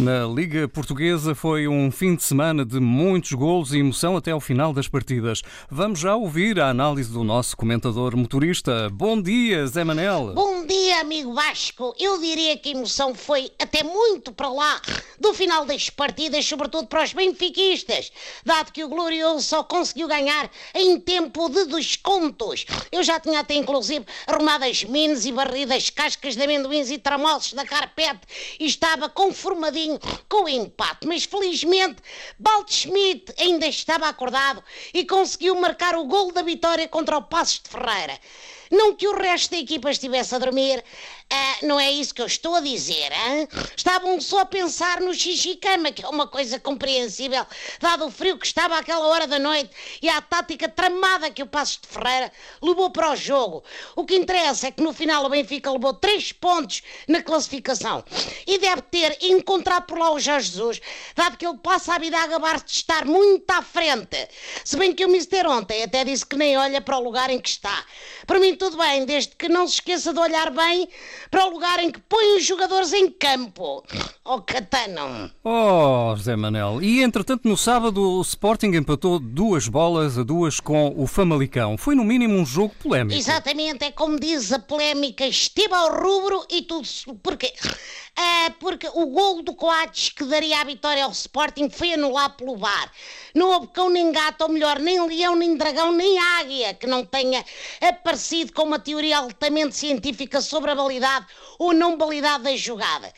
na Liga Portuguesa foi um fim de semana de muitos golos e emoção até ao final das partidas. Vamos já ouvir a análise do nosso comentador motorista. Bom dia, Zé Manel. Bom dia, amigo Vasco. Eu diria que a emoção foi até muito para lá do final das partidas, sobretudo para os benfiquistas, dado que o Glorioso só conseguiu ganhar em tempo de descontos. Eu já tinha até inclusive arrumado as minas e barrido as cascas de amendoins e tramoços da carpete e estava conformadinho com o empate, mas felizmente Schmidt ainda estava acordado e conseguiu marcar o gol da vitória contra o Passos de Ferreira. Não que o resto da equipa estivesse a dormir, ah, não é isso que eu estou a dizer, hein? Estavam só a pensar no xixi-cama, que é uma coisa compreensível, dado o frio que estava àquela hora da noite e a tática tramada que o Passos de Ferreira levou para o jogo. O que interessa é que no final o Benfica levou 3 pontos na classificação e deve ter encontrado por lá o Jorge Jesus, dado que ele passa a vida a gabar de estar muito à frente. Se bem que o Mister ontem até disse que nem olha para o lugar em que está. Para mim tudo bem, desde que não se esqueça de olhar bem para o lugar em que põe os jogadores em campo. Oh, Catano. Oh, José Manel. E entretanto, no sábado, o Sporting empatou duas bolas a duas com o Famalicão. Foi no mínimo um jogo polémico. Exatamente, é como diz a polémica, esteve ao rubro e tudo. Porquê? É porque o gol do Coates que daria a vitória ao Sporting foi anulado pelo VAR. Não houve cão nem gato, ou melhor, nem leão, nem dragão, nem águia que não tenha aparecido com uma teoria altamente científica sobre a validade ou não validade da jogada.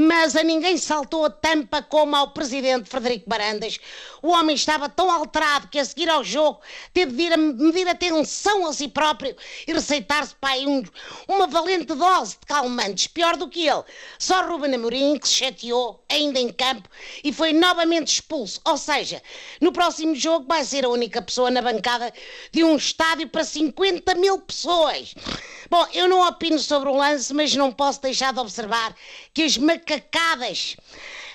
Mas a ninguém saltou a tampa como ao presidente Frederico Barandas. O homem estava tão alterado que a seguir ao jogo teve de ir a medir atenção a si próprio e receitar-se para um, uma valente dose de calmantes. Pior do que ele, só Ruben Amorim que se chateou ainda em campo e foi novamente expulso. Ou seja, no próximo jogo vai ser a única pessoa na bancada de um estádio para 50 mil pessoas. Bom, eu não opino sobre o lance, mas não posso deixar de observar que as macacadas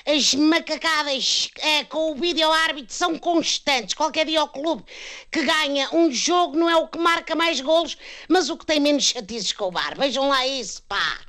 as macacadas é, com o vídeo árbitro são constantes. Qualquer dia o clube que ganha um jogo não é o que marca mais golos, mas o que tem menos chatices com o bar. Vejam lá isso, pá.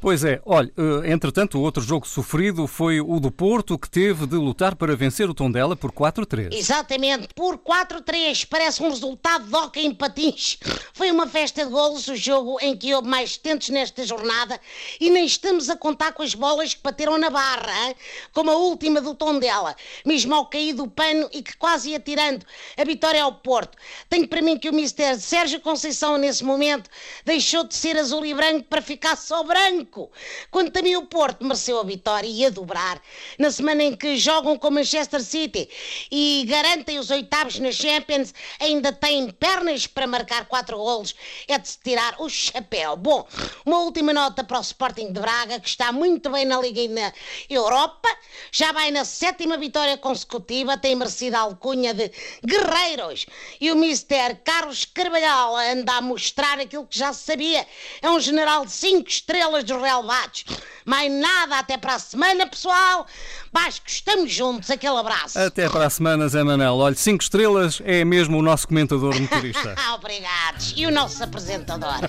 Pois é, olha, eh, entretanto, o outro jogo sofrido foi o do Porto, que teve de lutar para vencer o Tondela por 4-3. Exatamente, por 4-3, parece um resultado de hockey em patins. Foi uma festa de golos o jogo em que houve mais tentos nesta jornada e nem estamos a contar com as bolas que bateram na barra, hein? como a última do Tondela, mesmo ao cair do pano e que quase ia tirando a vitória ao Porto. Tenho para mim que o Mister Sérgio Conceição, nesse momento, deixou de ser azul e branco para ficar só branco branco. Quando também o Porto mereceu a vitória e a dobrar, na semana em que jogam com Manchester City e garantem os oitavos na Champions, ainda têm pernas para marcar quatro golos, é de se tirar o chapéu. Bom, uma última nota para o Sporting de Braga, que está muito bem na Liga e na Europa, já vai na sétima vitória consecutiva, tem merecido a alcunha de guerreiros. E o Mister Carlos Carvalhal anda a mostrar aquilo que já sabia. É um general de cinco estrelas dos relevados. Mais nada, até para a semana, pessoal. Vasco, estamos juntos. Aquele abraço. Até para a semana, Zé Manel. Olha, cinco estrelas é mesmo o nosso comentador motorista. Obrigados. E o nosso apresentador.